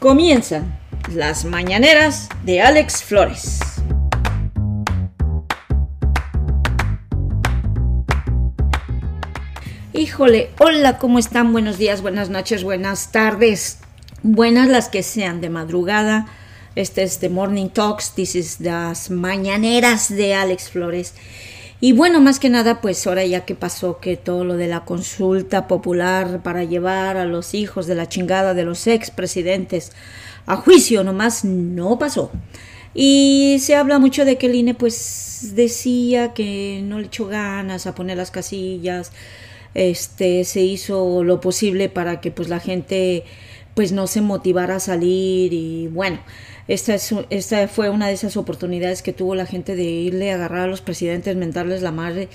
Comienzan las mañaneras de Alex Flores. Híjole, hola, ¿cómo están? Buenos días, buenas noches, buenas tardes. Buenas las que sean de madrugada. Este es The Morning Talks, this is las mañaneras de Alex Flores. Y bueno, más que nada, pues ahora ya que pasó que todo lo de la consulta popular para llevar a los hijos de la chingada de los expresidentes a juicio, nomás no pasó. Y se habla mucho de que el INE pues decía que no le echó ganas a poner las casillas, este se hizo lo posible para que pues la gente pues no se motivara a salir y bueno, esta, es, esta fue una de esas oportunidades que tuvo la gente de irle a agarrar a los presidentes, mentarles la madre,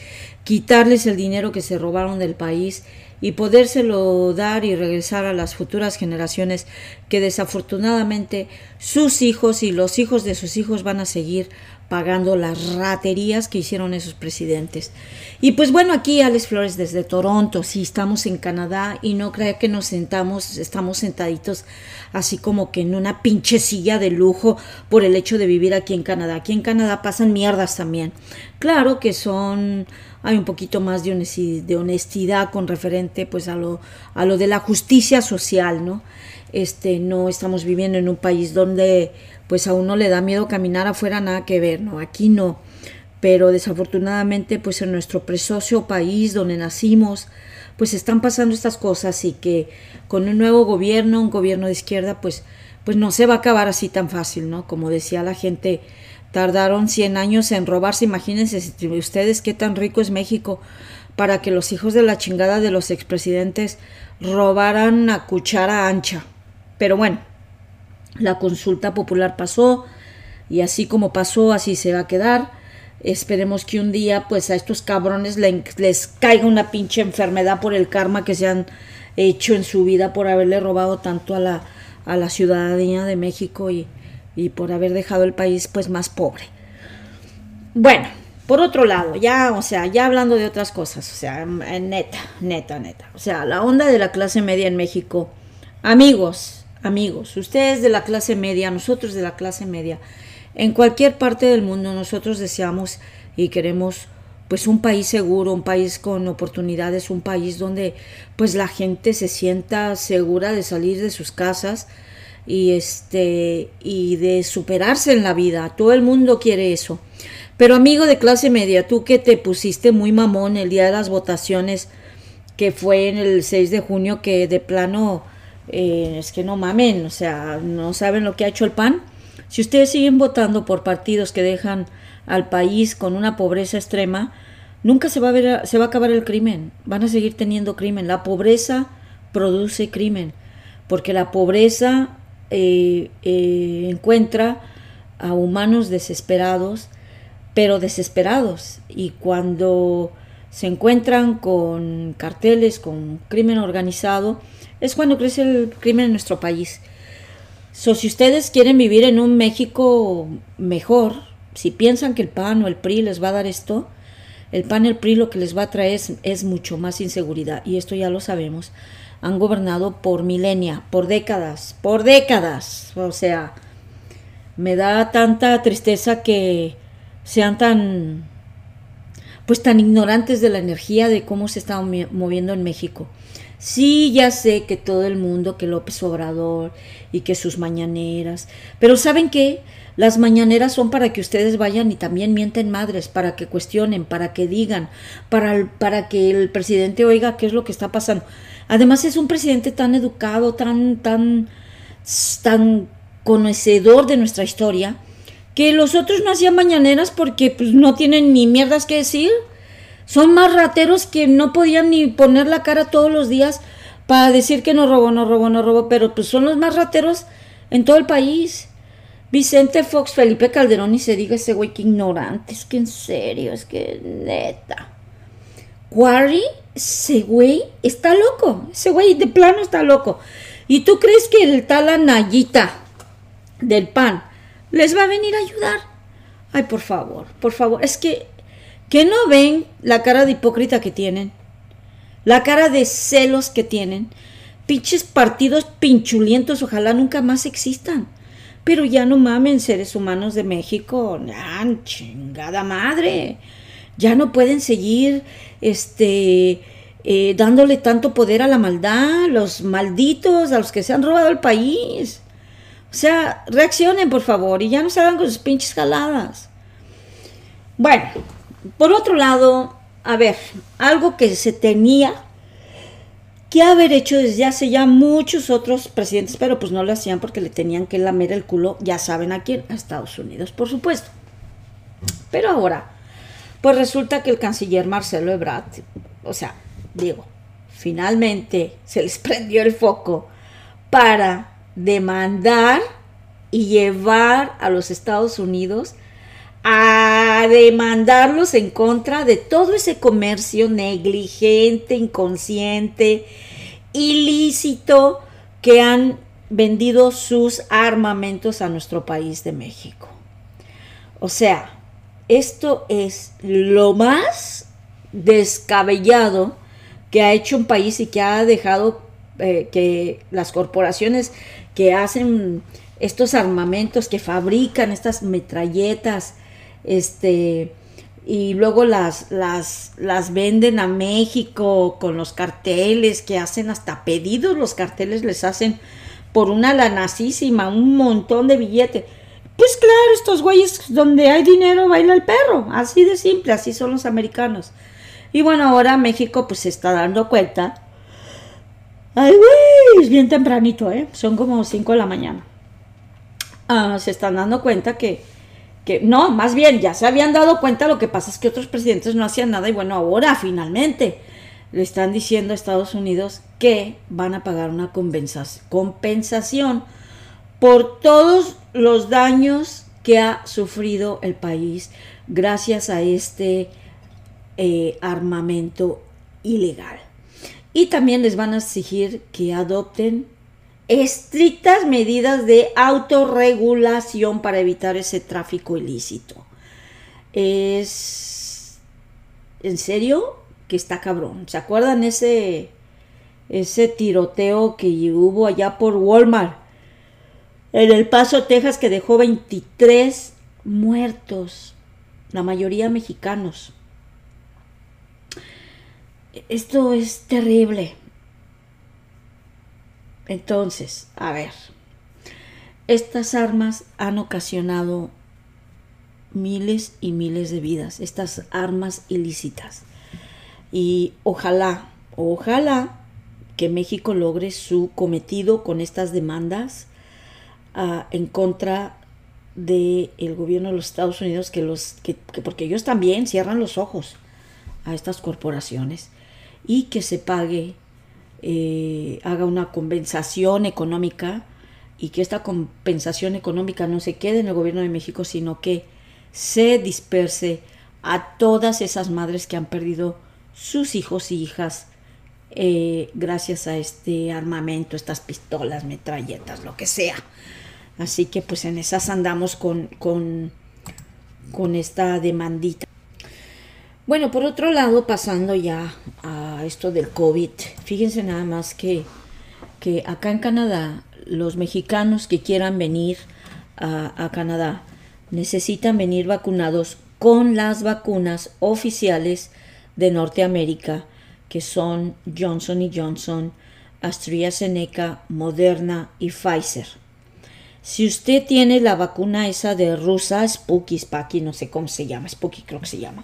quitarles el dinero que se robaron del país y podérselo dar y regresar a las futuras generaciones que desafortunadamente sus hijos y los hijos de sus hijos van a seguir pagando las raterías que hicieron esos presidentes. Y pues bueno, aquí Alex Flores desde Toronto, sí estamos en Canadá y no crea que nos sentamos, estamos sentaditos así como que en una pinche silla de lujo por el hecho de vivir aquí en Canadá. Aquí en Canadá pasan mierdas también. Claro que son hay un poquito más de honestidad, con referente pues a lo, a lo de la justicia social, ¿no? Este, no estamos viviendo en un país donde pues a uno le da miedo caminar afuera, nada que ver, ¿no? Aquí no. Pero desafortunadamente, pues en nuestro precioso país donde nacimos, pues están pasando estas cosas y que con un nuevo gobierno, un gobierno de izquierda, pues, pues no se va a acabar así tan fácil, ¿no? Como decía la gente, tardaron 100 años en robarse, imagínense ustedes qué tan rico es México para que los hijos de la chingada de los expresidentes robaran a cuchara ancha. Pero bueno, la consulta popular pasó y así como pasó, así se va a quedar. Esperemos que un día pues a estos cabrones les caiga una pinche enfermedad por el karma que se han hecho en su vida por haberle robado tanto a la, a la ciudadanía de México y, y por haber dejado el país pues más pobre. Bueno, por otro lado, ya, o sea, ya hablando de otras cosas, o sea, neta, neta, neta. O sea, la onda de la clase media en México, amigos, amigos, ustedes de la clase media, nosotros de la clase media, en cualquier parte del mundo nosotros deseamos y queremos pues un país seguro, un país con oportunidades, un país donde pues la gente se sienta segura de salir de sus casas y este y de superarse en la vida. Todo el mundo quiere eso. Pero amigo de clase media, tú que te pusiste muy mamón el día de las votaciones que fue en el 6 de junio que de plano eh, es que no mamen, o sea, no saben lo que ha hecho el PAN. Si ustedes siguen votando por partidos que dejan al país con una pobreza extrema, nunca se va a ver, se va a acabar el crimen. Van a seguir teniendo crimen. La pobreza produce crimen, porque la pobreza eh, eh, encuentra a humanos desesperados, pero desesperados. Y cuando se encuentran con carteles, con crimen organizado, es cuando crece el crimen en nuestro país. So, si ustedes quieren vivir en un México mejor, si piensan que el PAN o el PRI les va a dar esto, el PAN y el PRI lo que les va a traer es, mucho más inseguridad, y esto ya lo sabemos. Han gobernado por milenia, por décadas, por décadas. O sea, me da tanta tristeza que sean tan, pues tan ignorantes de la energía de cómo se está moviendo en México. Sí, ya sé que todo el mundo, que López Obrador y que sus mañaneras, pero ¿saben qué? Las mañaneras son para que ustedes vayan y también mienten madres, para que cuestionen, para que digan, para, para que el presidente oiga qué es lo que está pasando. Además es un presidente tan educado, tan, tan, tan conocedor de nuestra historia, que los otros no hacían mañaneras porque pues, no tienen ni mierdas que decir. Son más rateros que no podían ni poner la cara todos los días para decir que no robó, no robó, no robó, pero pues son los más rateros en todo el país. Vicente Fox, Felipe Calderón y se diga ese güey que ignorante, es que en serio, es que neta. Quarry, ese güey está loco, ese güey de plano está loco. ¿Y tú crees que el tal Anayita del PAN les va a venir a ayudar? Ay, por favor, por favor, es que que no ven la cara de hipócrita que tienen, la cara de celos que tienen, Pinches partidos pinchulientos, ojalá nunca más existan. Pero ya no mamen, seres humanos de México, ya, chingada madre. Ya no pueden seguir este eh, dándole tanto poder a la maldad, los malditos, a los que se han robado el país. O sea, reaccionen por favor y ya no salgan con sus pinches jaladas. Bueno, por otro lado, a ver, algo que se tenía que haber hecho desde hace ya muchos otros presidentes, pero pues no lo hacían porque le tenían que lamer el culo, ya saben a quién, a Estados Unidos, por supuesto. Pero ahora, pues resulta que el canciller Marcelo Ebrard, o sea, digo, finalmente se les prendió el foco para demandar y llevar a los Estados Unidos a demandarlos en contra de todo ese comercio negligente, inconsciente, ilícito que han vendido sus armamentos a nuestro país de México. O sea, esto es lo más descabellado que ha hecho un país y que ha dejado eh, que las corporaciones que hacen estos armamentos, que fabrican estas metralletas, este, y luego las, las, las venden a México con los carteles que hacen hasta pedidos, los carteles les hacen por una lanacísima, un montón de billetes. Pues claro, estos güeyes donde hay dinero baila el perro, así de simple, así son los americanos. Y bueno, ahora México pues se está dando cuenta. Ay, güey, es bien tempranito, ¿eh? Son como 5 de la mañana. Ah, se están dando cuenta que que no, más bien ya se habían dado cuenta, lo que pasa es que otros presidentes no hacían nada y bueno, ahora finalmente le están diciendo a Estados Unidos que van a pagar una compensación por todos los daños que ha sufrido el país gracias a este eh, armamento ilegal. Y también les van a exigir que adopten estrictas medidas de autorregulación para evitar ese tráfico ilícito. Es en serio que está cabrón. ¿Se acuerdan ese ese tiroteo que hubo allá por Walmart en El Paso, Texas, que dejó 23 muertos, la mayoría mexicanos? Esto es terrible. Entonces, a ver, estas armas han ocasionado miles y miles de vidas, estas armas ilícitas. Y ojalá, ojalá que México logre su cometido con estas demandas uh, en contra del gobierno de los Estados Unidos, que los, que, porque ellos también cierran los ojos a estas corporaciones y que se pague eh, haga una compensación económica y que esta compensación económica no se quede en el gobierno de México, sino que se disperse a todas esas madres que han perdido sus hijos y hijas eh, gracias a este armamento, estas pistolas, metralletas, lo que sea. Así que pues en esas andamos con, con, con esta demandita. Bueno, por otro lado, pasando ya a esto del COVID, fíjense nada más que, que acá en Canadá, los mexicanos que quieran venir a, Canadá necesitan venir vacunados con las vacunas oficiales de Norteamérica, que son Johnson Johnson, AstraZeneca, Moderna y Pfizer. Si usted tiene la vacuna esa de rusa, Spooky, Spaki, no sé cómo se llama, Spooky creo que se llama,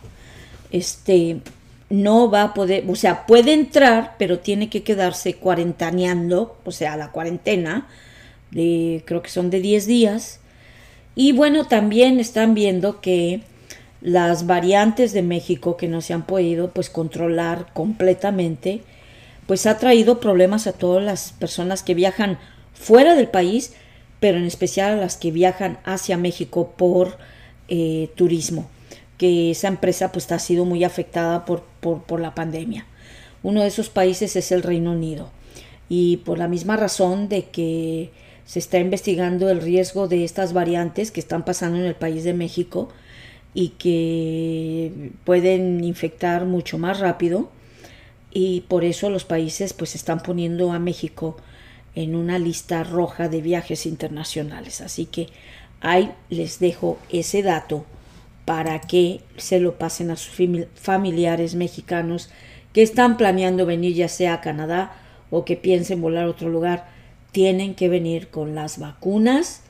este, no va a poder, o sea, puede entrar, pero tiene que quedarse cuarentaneando, o sea, la cuarentena, de, creo que son de 10 días. Y bueno, también están viendo que las variantes de México que no se han podido pues controlar completamente, pues ha traído problemas a todas las personas que viajan fuera del país, pero en especial a las que viajan hacia México por eh, turismo que esa empresa pues ha sido muy afectada por, por, la pandemia. Uno de esos países es el Reino Unido y por la misma razón de que se está investigando el riesgo de estas variantes que están pasando en el país de México y que pueden infectar mucho más rápido, y por eso los países pues están poniendo a México en una lista roja de viajes internacionales. Así que ahí les dejo ese dato para que se lo pasen a sus familiares mexicanos que están planeando venir ya sea a Canadá o que piensen volar a otro lugar. Tienen que venir con las vacunas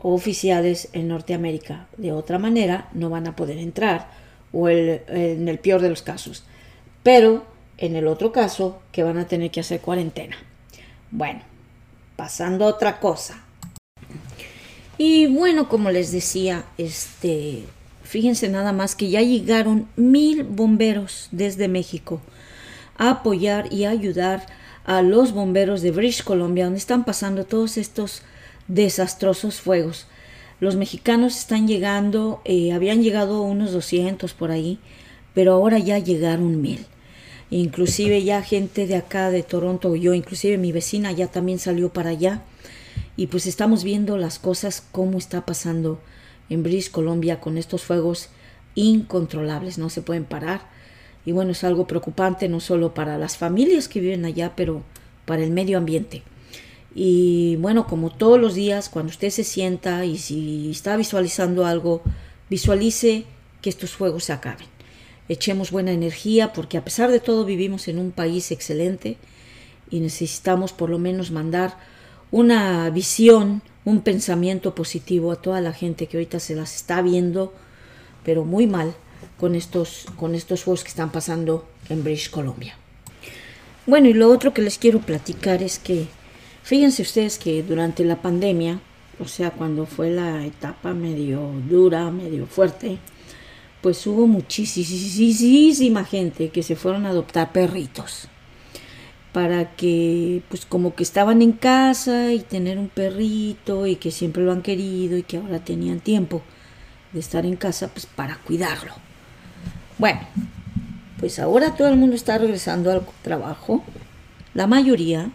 oficiales en Norteamérica. De otra manera no van a poder entrar o en el peor de los casos. Pero en el otro caso que van a tener que hacer cuarentena. Bueno, pasando a otra cosa. Y bueno, como les decía, este, fíjense nada más que ya llegaron mil bomberos desde México a apoyar y ayudar a los bomberos de British Columbia, donde están pasando todos estos desastrosos fuegos. Los mexicanos están llegando, eh, habían llegado unos 200 por ahí, pero ahora ya llegaron mil. Inclusive ya gente de acá de Toronto, yo, inclusive mi vecina ya también salió para allá. Y pues estamos viendo las cosas, cómo está pasando en British Columbia con estos fuegos incontrolables, no se pueden parar. Y bueno, es algo preocupante no solo para las familias que viven allá, pero para el medio ambiente. Y bueno, como todos los días, cuando usted se sienta y si está visualizando algo, visualice que estos fuegos se acaben echemos buena energía, porque a pesar de todo vivimos en un país excelente y necesitamos por lo menos mandar una visión, un pensamiento positivo a toda la gente que ahorita se las está viendo, pero muy mal con estos, con estos juegos que están pasando en British Columbia. Bueno, y lo otro que les quiero platicar es que, fíjense ustedes que durante la pandemia, o sea, cuando fue la etapa medio dura, medio fuerte, pues hubo muchísima gente que se fueron a adoptar perritos para que pues como que estaban en casa y tener un perrito y que siempre lo han querido y que ahora tenían tiempo de estar en casa pues para cuidarlo. Bueno, pues ahora todo el mundo está regresando al trabajo, la mayoría,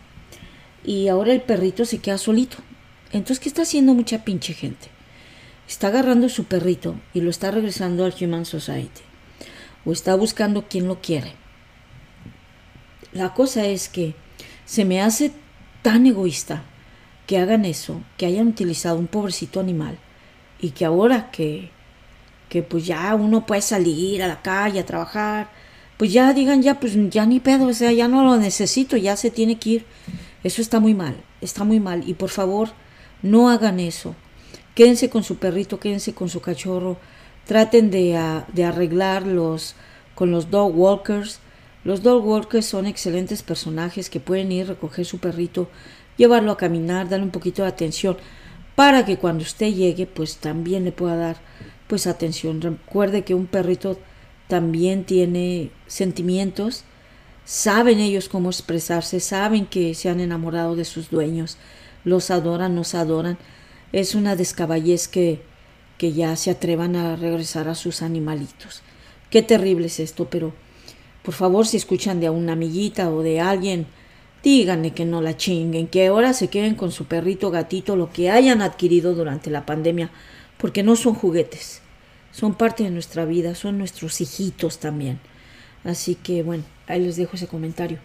y ahora el perrito se queda solito. Entonces, ¿qué está haciendo mucha pinche gente? está agarrando su perrito y lo está regresando al Human Society o está buscando quien lo quiere. La cosa es que se me hace tan egoísta que hagan eso, que hayan utilizado un pobrecito animal y que ahora que, que pues ya uno puede salir a la calle a trabajar, pues ya digan ya pues ya ni pedo, o sea, ya no lo necesito, ya se tiene que ir. Eso está muy mal, está muy mal y por favor no hagan eso. Quédense con su perrito, quédense con su cachorro, traten de, arreglar los, con los dog walkers. Los dog walkers son excelentes personajes que pueden ir a recoger su perrito, llevarlo a caminar, darle un poquito de atención, para que cuando usted llegue, pues también le pueda dar pues atención. Recuerde que un perrito también tiene sentimientos, saben ellos cómo expresarse, saben que se han enamorado de sus dueños, los adoran, nos adoran es una descaballez que, que ya se atrevan a regresar a sus animalitos. Qué terrible es esto, pero por favor si escuchan de una amiguita o de alguien, díganle que no la chinguen, que ahora se queden con su perrito, gatito, lo que hayan adquirido durante la pandemia, porque no son juguetes, son parte de nuestra vida, son nuestros hijitos también. Así que bueno, ahí les dejo ese comentario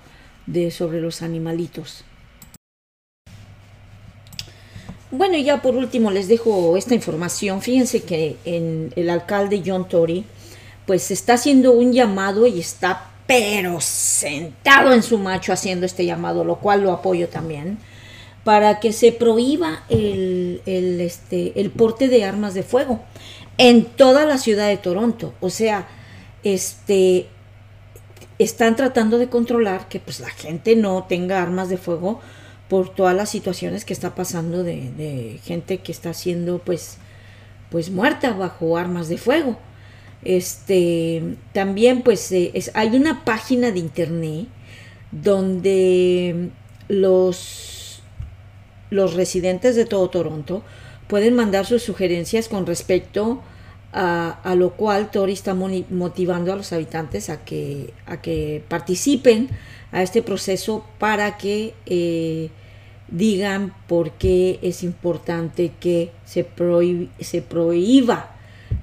de sobre los animalitos. Bueno, y ya por último les dejo esta información. Fíjense que en el alcalde John Tory, pues está haciendo un llamado y está pero sentado en su macho haciendo este llamado, lo cual lo apoyo también, para que se prohíba el, el, este, el porte de armas de fuego en toda la ciudad de Toronto. O sea, este, están tratando de controlar que pues la gente no tenga armas de fuego por todas las situaciones que está pasando de, gente que está siendo pues pues muerta bajo armas de fuego. Este también pues eh, hay una página de internet donde los los residentes de todo Toronto pueden mandar sus sugerencias con respecto a, lo cual Tori está motivando a los habitantes a que, a que participen a este proceso para que eh, digan por qué es importante que se, se prohíba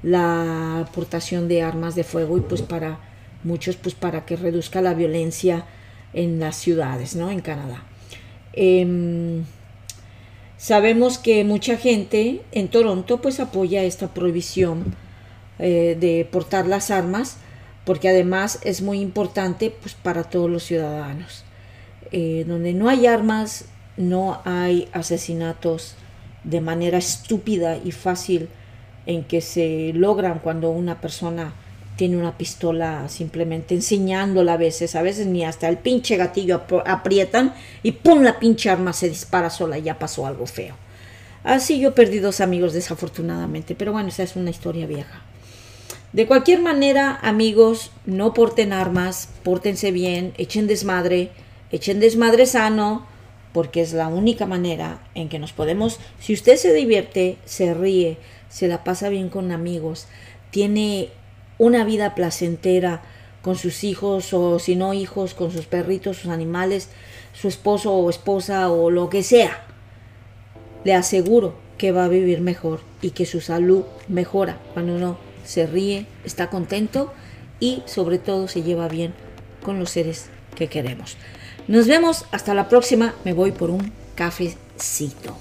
la aportación de armas de fuego y pues para muchos pues para que reduzca la violencia en las ciudades, ¿no? En Canadá. Em, sabemos que mucha gente en Toronto pues apoya esta prohibición eh, de portar las armas porque además es muy importante pues para todos los ciudadanos. Eh, donde no hay armas, no hay asesinatos de manera estúpida y fácil en que se logran cuando una persona tiene una pistola simplemente enseñándola a veces, a veces ni hasta el pinche gatillo aprietan y ¡pum! la pinche arma se dispara sola y ya pasó algo feo. Así yo perdí dos amigos desafortunadamente, pero bueno, esa es una historia vieja. De cualquier manera, amigos, no porten armas, pórtense bien, echen desmadre, echen desmadre sano, porque es la única manera en que nos podemos, si usted se divierte, se ríe, se la pasa bien con amigos, tiene una vida placentera con sus hijos o si no hijos, con sus perritos, sus animales, su esposo o esposa o lo que sea. Le aseguro que va a vivir mejor y que su salud mejora cuando uno se ríe, está contento y sobre todo se lleva bien con los seres que queremos. Nos vemos hasta la próxima. Me voy por un cafecito.